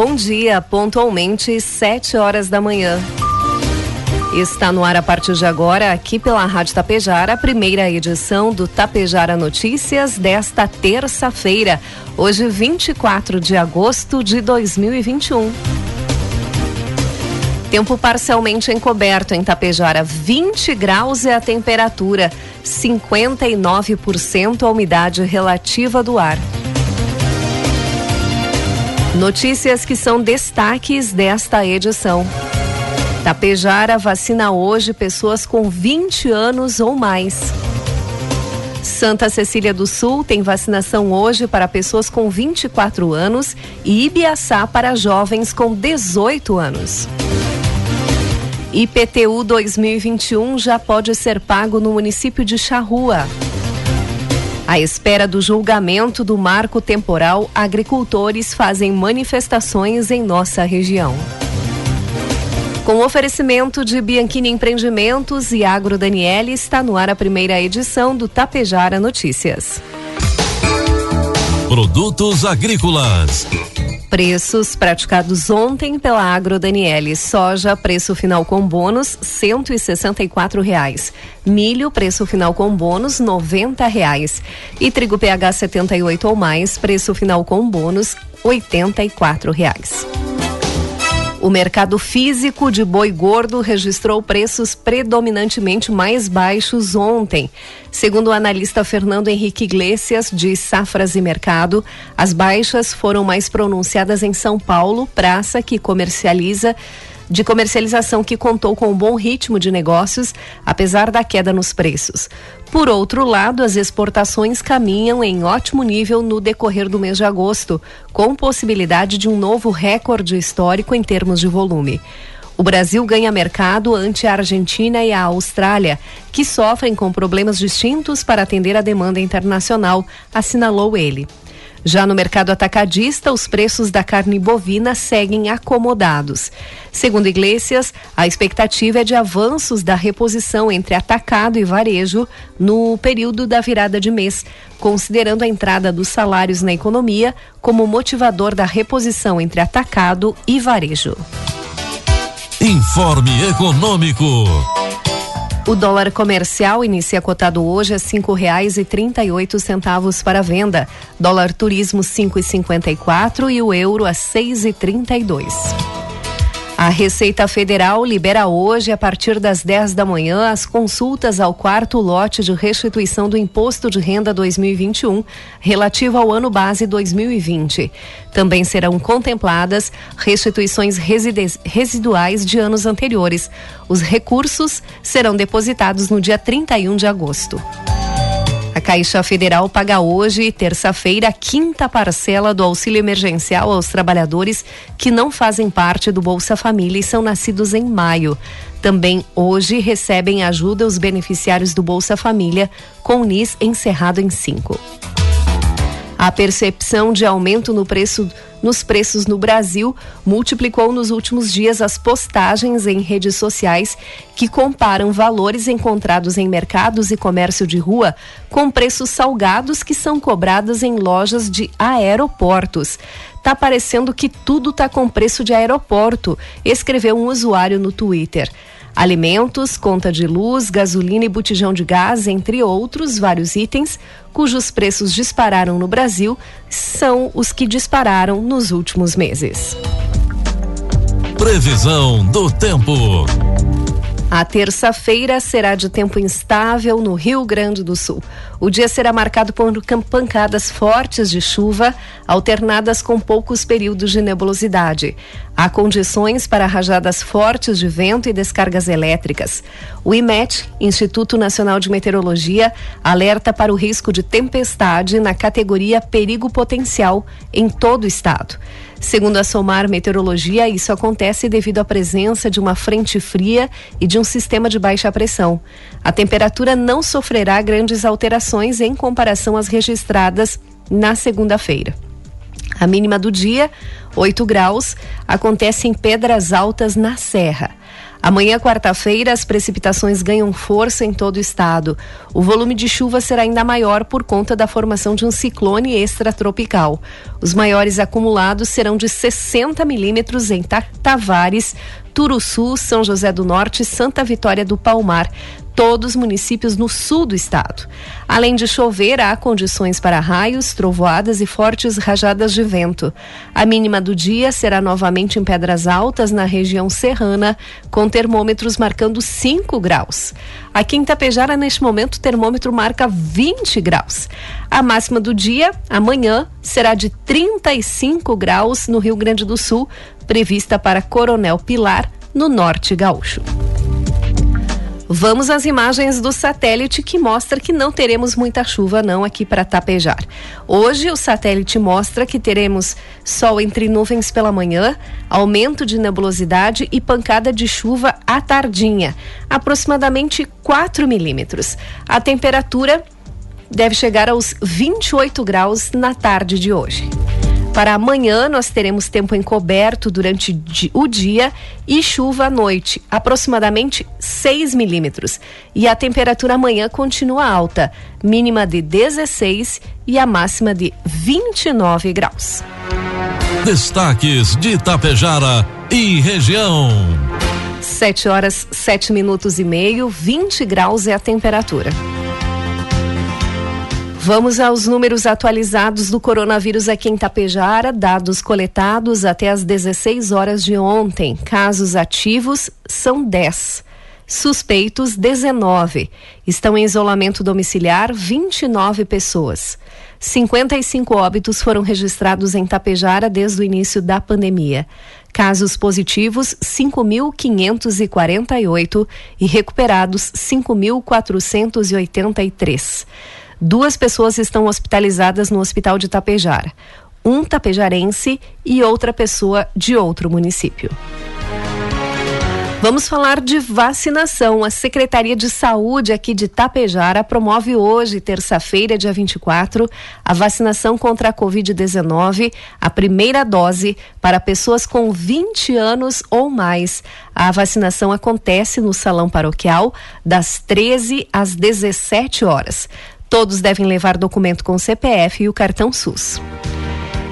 Bom dia, pontualmente, 7 horas da manhã. Está no ar a partir de agora, aqui pela Rádio Tapejara, a primeira edição do Tapejara Notícias desta terça-feira, hoje 24 de agosto de 2021. Tempo parcialmente encoberto em Tapejara, 20 graus é a temperatura, 59% a umidade relativa do ar. Notícias que são destaques desta edição. Tapejara vacina hoje pessoas com 20 anos ou mais. Santa Cecília do Sul tem vacinação hoje para pessoas com 24 anos e Ibiaçá para jovens com 18 anos. IPTU 2021 já pode ser pago no município de Charrua. À espera do julgamento do marco temporal, agricultores fazem manifestações em nossa região. Com oferecimento de Bianchini Empreendimentos e Agro Daniele, está no ar a primeira edição do Tapejara Notícias. Produtos agrícolas. Preços praticados ontem pela Agro Daniele. Soja, preço final com bônus, cento e reais. Milho, preço final com bônus, noventa reais. E trigo PH 78 ou mais, preço final com bônus, oitenta e reais. O mercado físico de boi gordo registrou preços predominantemente mais baixos ontem. Segundo o analista Fernando Henrique Iglesias, de Safras e Mercado, as baixas foram mais pronunciadas em São Paulo, praça que comercializa de comercialização que contou com um bom ritmo de negócios, apesar da queda nos preços. Por outro lado, as exportações caminham em ótimo nível no decorrer do mês de agosto, com possibilidade de um novo recorde histórico em termos de volume. O Brasil ganha mercado ante a Argentina e a Austrália, que sofrem com problemas distintos para atender a demanda internacional, assinalou ele. Já no mercado atacadista, os preços da carne bovina seguem acomodados. Segundo Iglesias, a expectativa é de avanços da reposição entre atacado e varejo no período da virada de mês, considerando a entrada dos salários na economia como motivador da reposição entre atacado e varejo. Informe Econômico. O dólar comercial inicia cotado hoje a cinco reais e trinta e oito centavos para venda. Dólar turismo cinco e cinquenta e quatro e o euro a seis e trinta e dois. A Receita Federal libera hoje, a partir das 10 da manhã, as consultas ao quarto lote de restituição do Imposto de Renda 2021, relativo ao ano base 2020. Também serão contempladas restituições residuais de anos anteriores. Os recursos serão depositados no dia 31 de agosto. A Caixa Federal paga hoje, terça-feira, a quinta parcela do auxílio emergencial aos trabalhadores que não fazem parte do Bolsa Família e são nascidos em maio. Também hoje recebem ajuda os beneficiários do Bolsa Família, com o NIS encerrado em 5. A percepção de aumento no preço nos preços no Brasil multiplicou nos últimos dias as postagens em redes sociais que comparam valores encontrados em mercados e comércio de rua com preços salgados que são cobrados em lojas de aeroportos. Tá parecendo que tudo tá com preço de aeroporto, escreveu um usuário no Twitter. Alimentos, conta de luz, gasolina e botijão de gás, entre outros vários itens, cujos preços dispararam no Brasil, são os que dispararam nos últimos meses. Previsão do tempo. A terça-feira será de tempo instável no Rio Grande do Sul. O dia será marcado por pancadas fortes de chuva, alternadas com poucos períodos de nebulosidade. Há condições para rajadas fortes de vento e descargas elétricas. O IMET, Instituto Nacional de Meteorologia, alerta para o risco de tempestade na categoria perigo potencial em todo o estado. Segundo a Somar Meteorologia, isso acontece devido à presença de uma frente fria e de um sistema de baixa pressão. A temperatura não sofrerá grandes alterações em comparação às registradas na segunda-feira. A mínima do dia, 8 graus, acontece em Pedras Altas, na Serra. Amanhã, quarta-feira, as precipitações ganham força em todo o estado. O volume de chuva será ainda maior por conta da formação de um ciclone extratropical. Os maiores acumulados serão de 60 milímetros em Tavares, Turuçu, São José do Norte e Santa Vitória do Palmar todos os municípios no sul do estado. Além de chover, há condições para raios, trovoadas e fortes rajadas de vento. A mínima do dia será novamente em Pedras Altas, na região serrana, com termômetros marcando 5 graus. Aqui em Tapejara, neste momento, o termômetro marca 20 graus. A máxima do dia, amanhã, será de 35 graus no Rio Grande do Sul, prevista para Coronel Pilar, no norte gaúcho. Vamos às imagens do satélite que mostra que não teremos muita chuva não aqui para Tapejar. Hoje o satélite mostra que teremos sol entre nuvens pela manhã, aumento de nebulosidade e pancada de chuva à tardinha, aproximadamente 4 milímetros. A temperatura deve chegar aos 28 graus na tarde de hoje. Para amanhã, nós teremos tempo encoberto durante o dia e chuva à noite, aproximadamente 6 milímetros. E a temperatura amanhã continua alta, mínima de 16 e a máxima de 29 graus. Destaques de Itapejara e região. 7 horas, 7 minutos e meio, 20 graus é a temperatura. Vamos aos números atualizados do coronavírus aqui em Tapejara, dados coletados até as 16 horas de ontem. Casos ativos são 10. Suspeitos 19. Estão em isolamento domiciliar 29 pessoas. 55 óbitos foram registrados em Tapejara desde o início da pandemia. Casos positivos 5.548 e recuperados 5.483. Duas pessoas estão hospitalizadas no hospital de Tapejara. Um tapejarense e outra pessoa de outro município. Vamos falar de vacinação. A Secretaria de Saúde aqui de Tapejara promove hoje, terça-feira, dia 24, a vacinação contra a Covid-19, a primeira dose para pessoas com 20 anos ou mais. A vacinação acontece no Salão Paroquial das 13 às 17 horas. Todos devem levar documento com CPF e o cartão SUS.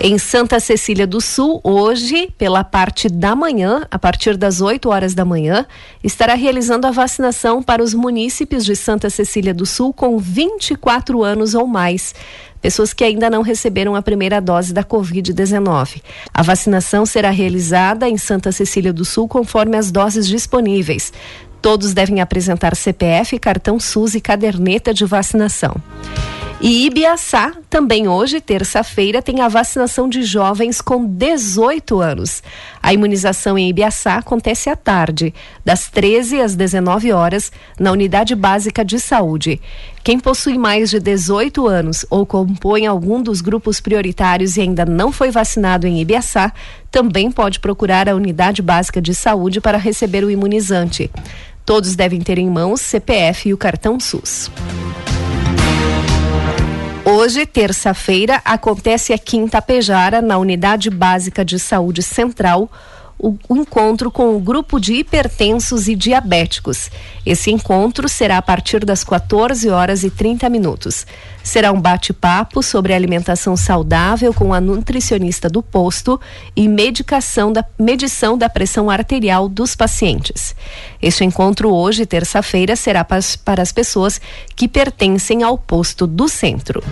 Em Santa Cecília do Sul, hoje, pela parte da manhã, a partir das 8 horas da manhã, estará realizando a vacinação para os munícipes de Santa Cecília do Sul com 24 anos ou mais. Pessoas que ainda não receberam a primeira dose da Covid-19. A vacinação será realizada em Santa Cecília do Sul conforme as doses disponíveis. Todos devem apresentar CPF, cartão SUS e caderneta de vacinação. E Ibiaçá, também hoje, terça-feira, tem a vacinação de jovens com 18 anos. A imunização em Ibiaçá acontece à tarde, das 13 às 19 horas, na Unidade Básica de Saúde. Quem possui mais de 18 anos ou compõe algum dos grupos prioritários e ainda não foi vacinado em Ibiaçá, também pode procurar a Unidade Básica de Saúde para receber o imunizante. Todos devem ter em mãos CPF e o cartão SUS. Hoje, terça-feira, acontece a Quinta Pejara, na Unidade Básica de Saúde Central, o, encontro com o grupo de hipertensos e diabéticos. Esse encontro será a partir das 14 horas e 30 minutos. Será um bate-papo sobre alimentação saudável com a nutricionista do posto e medicação da, medição da pressão arterial dos pacientes. Este encontro hoje, terça-feira, será para, para as pessoas que pertencem ao posto do centro.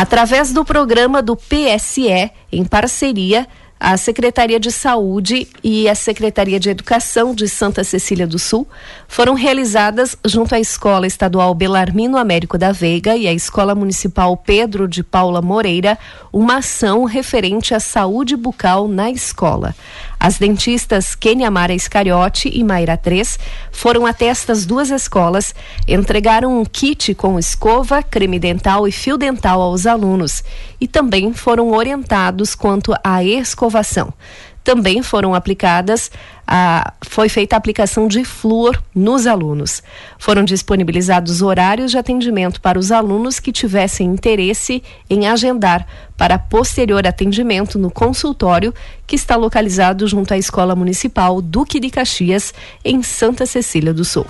Através do programa do PSE, em parceria, a Secretaria de Saúde e a Secretaria de Educação de Santa Cecília do Sul foram realizadas junto à Escola Estadual Belarmino Américo da Veiga e à Escola Municipal Pedro de Paula Moreira uma ação referente à saúde bucal na escola. As dentistas Kenia Mara Iscariote e Mayra 3 foram até estas duas escolas, entregaram um kit com escova, creme dental e fio dental aos alunos e também foram orientados quanto à escovação também foram aplicadas, a, foi feita a aplicação de flúor nos alunos. Foram disponibilizados horários de atendimento para os alunos que tivessem interesse em agendar para posterior atendimento no consultório que está localizado junto à Escola Municipal Duque de Caxias, em Santa Cecília do Sul.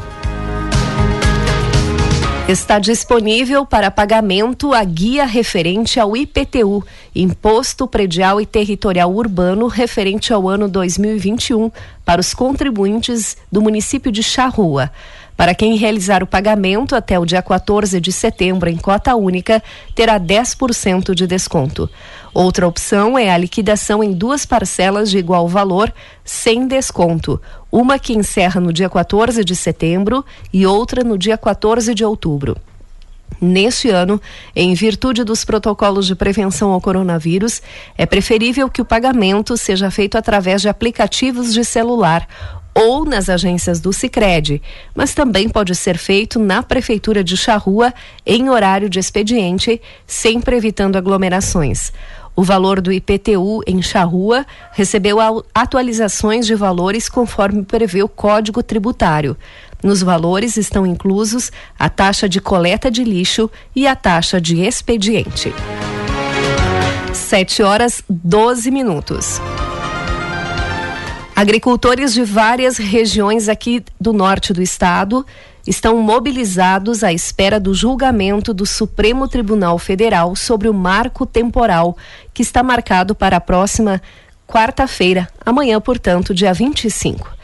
Está disponível para pagamento a guia referente ao IPTU, Imposto Predial e Territorial Urbano, referente ao ano 2021, para os contribuintes do município de Charrua. Para quem realizar o pagamento até o dia 14 de setembro em cota única, terá 10% de desconto. Outra opção é a liquidação em duas parcelas de igual valor, sem desconto. Uma que encerra no dia 14 de setembro e outra no dia 14 de outubro. Neste ano, em virtude dos protocolos de prevenção ao coronavírus, é preferível que o pagamento seja feito através de aplicativos de celular ou nas agências do Sicredi, mas também pode ser feito na prefeitura de Charrua em horário de expediente, sempre evitando aglomerações. O valor do IPTU em Charrua recebeu atualizações de valores conforme prevê o Código Tributário. Nos valores estão inclusos a taxa de coleta de lixo e a taxa de expediente. 7 horas 12 minutos. Agricultores de várias regiões aqui do norte do estado estão mobilizados à espera do julgamento do Supremo Tribunal Federal sobre o marco temporal, que está marcado para a próxima quarta-feira, amanhã, portanto, dia 25.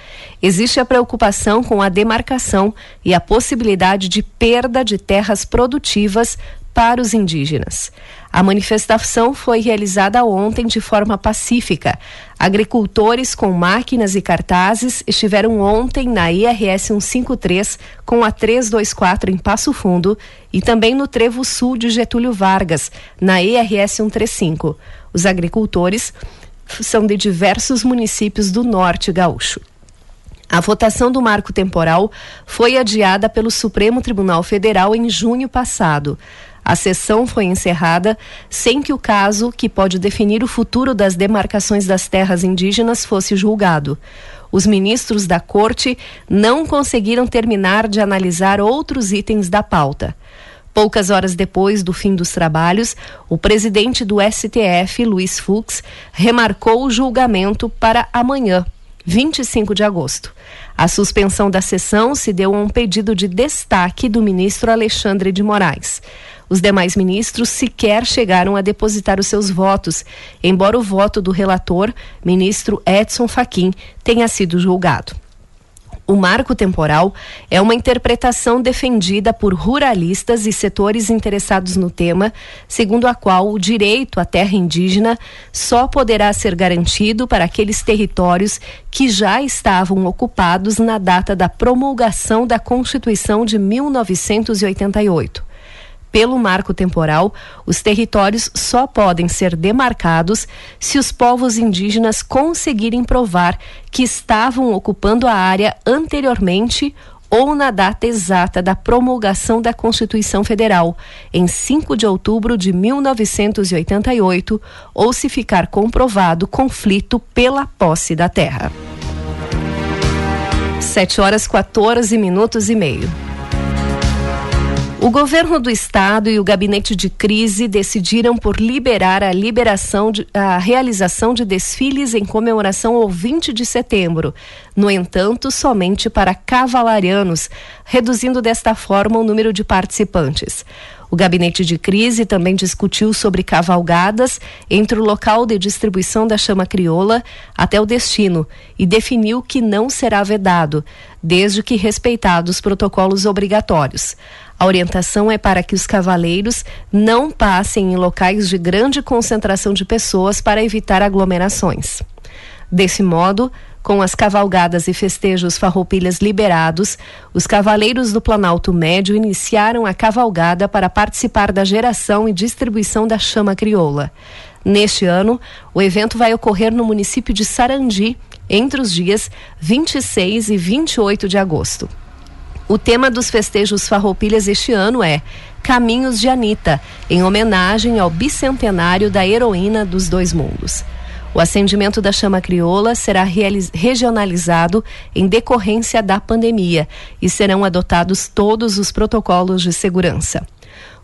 Existe a preocupação com a demarcação e a possibilidade de perda de terras produtivas para os indígenas. A manifestação foi realizada ontem de forma pacífica. Agricultores com máquinas e cartazes estiveram ontem na IRS 153 com a 324 em Passo Fundo e também no Trevo Sul de Getúlio Vargas, na IRS 135. Os agricultores são de diversos municípios do norte gaúcho. A votação do marco temporal foi adiada pelo Supremo Tribunal Federal em junho passado. A sessão foi encerrada sem que o caso, que pode definir o futuro das demarcações das terras indígenas, fosse julgado. Os ministros da corte não conseguiram terminar de analisar outros itens da pauta. Poucas horas depois do fim dos trabalhos, o presidente do STF, Luiz Fux, remarcou o julgamento para amanhã, 25 de agosto. A suspensão da sessão se deu a um pedido de destaque do ministro Alexandre de Moraes. Os demais ministros sequer chegaram a depositar os seus votos, embora o voto do relator, ministro Edson Fachin, tenha sido julgado. O marco temporal é uma interpretação defendida por ruralistas e setores interessados no tema, segundo a qual o direito à terra indígena só poderá ser garantido para aqueles territórios que já estavam ocupados na data da promulgação da Constituição de 1988 pelo marco temporal, os territórios só podem ser demarcados se os povos indígenas conseguirem provar que estavam ocupando a área anteriormente ou na data exata da promulgação da Constituição Federal, em 5 de outubro de 1988, ou se ficar comprovado conflito pela posse da terra. 7 horas 14 minutos e meio. O governo do estado e o gabinete de crise decidiram por liberar a liberação de, a realização de desfiles em comemoração ao 20 de setembro. No entanto, somente para cavalarianos, reduzindo desta forma o número de participantes. O gabinete de crise também discutiu sobre cavalgadas entre o local de distribuição da chama crioula até o destino e definiu que não será vedado, desde que respeitados os protocolos obrigatórios. A orientação é para que os cavaleiros não passem em locais de grande concentração de pessoas para evitar aglomerações. Desse modo, com as cavalgadas e festejos farroupilhas liberados, os cavaleiros do Planalto Médio iniciaram a cavalgada para participar da geração e distribuição da chama crioula. Neste ano, o evento vai ocorrer no município de Sarandi, entre os dias 26 e 28 de agosto. O tema dos festejos farroupilhas este ano é Caminhos de Anitta, em homenagem ao bicentenário da heroína dos dois mundos. O acendimento da chama crioula será regionalizado em decorrência da pandemia e serão adotados todos os protocolos de segurança.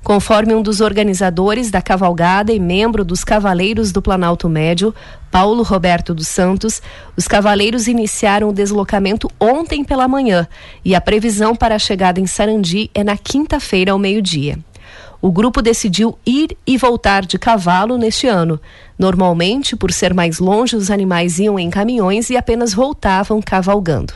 Conforme um dos organizadores da cavalgada e membro dos Cavaleiros do Planalto Médio, Paulo Roberto dos Santos, os cavaleiros iniciaram o deslocamento ontem pela manhã e a previsão para a chegada em Sarandi é na quinta-feira ao meio-dia. O grupo decidiu ir e voltar de cavalo neste ano. Normalmente, por ser mais longe, os animais iam em caminhões e apenas voltavam cavalgando.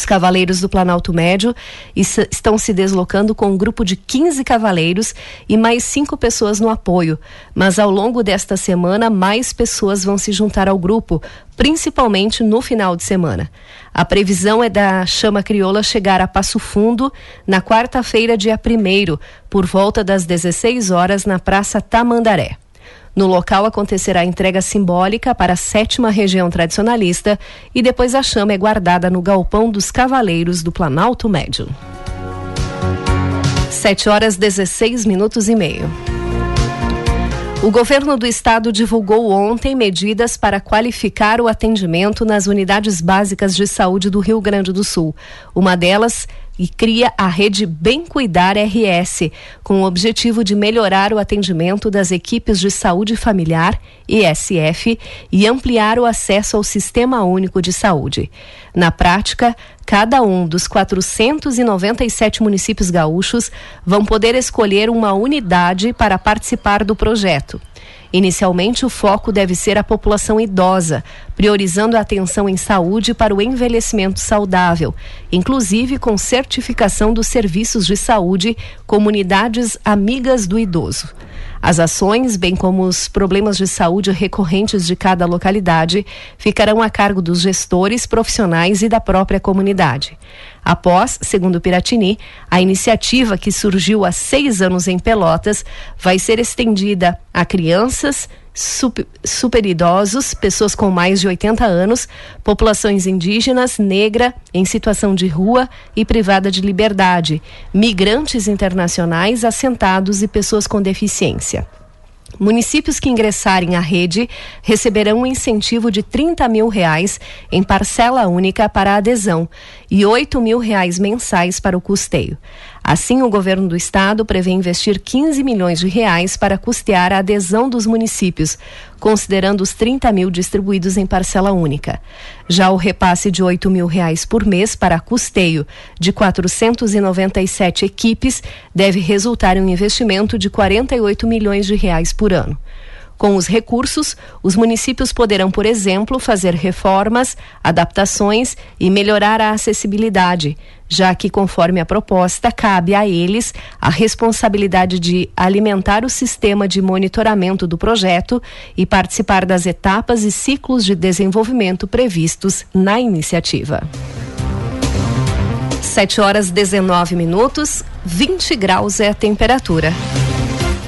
Os cavaleiros do Planalto Médio estão se deslocando com um grupo de 15 cavaleiros e mais cinco pessoas no apoio. Mas ao longo desta semana, mais pessoas vão se juntar ao grupo, principalmente no final de semana. A previsão é da chama crioula chegar a Passo Fundo na quarta-feira, dia 1, por volta das 16 horas, na Praça Tamandaré. No local acontecerá a entrega simbólica para a sétima região tradicionalista e depois a chama é guardada no galpão dos Cavaleiros do Planalto Médio. 7 horas 16 minutos e meio. O governo do estado divulgou ontem medidas para qualificar o atendimento nas unidades básicas de saúde do Rio Grande do Sul. Uma delas e cria a rede Bem Cuidar RS, com o objetivo de melhorar o atendimento das equipes de saúde familiar, ISF, e ampliar o acesso ao Sistema Único de Saúde. Na prática, cada um dos 497 municípios gaúchos vão poder escolher uma unidade para participar do projeto. Inicialmente, o foco deve ser a população idosa, priorizando a atenção em saúde para o envelhecimento saudável, inclusive com certificação dos serviços de saúde, comunidades amigas do idoso. As ações, bem como os problemas de saúde recorrentes de cada localidade, ficarão a cargo dos gestores, profissionais e da própria comunidade. Após, segundo Piratini, a iniciativa que surgiu há seis anos em Pelotas vai ser estendida a crianças, super, super idosos, pessoas com mais de 80 anos, populações indígenas, negra, em situação de rua e privada de liberdade, migrantes internacionais, assentados e pessoas com deficiência. Municípios que ingressarem à rede receberão um incentivo de 30 mil reais em parcela única para a adesão e 8 mil reais mensais para o custeio. Assim, o governo do estado prevê investir 15 milhões de reais para custear a adesão dos municípios, considerando os 30 mil distribuídos em parcela única. Já o repasse de 8 mil reais por mês para custeio de 497 equipes deve resultar em um investimento de 48 milhões de reais por ano. Com os recursos, os municípios poderão, por exemplo, fazer reformas, adaptações e melhorar a acessibilidade, já que, conforme a proposta, cabe a eles a responsabilidade de alimentar o sistema de monitoramento do projeto e participar das etapas e ciclos de desenvolvimento previstos na iniciativa. 7 horas 19 minutos, 20 graus é a temperatura.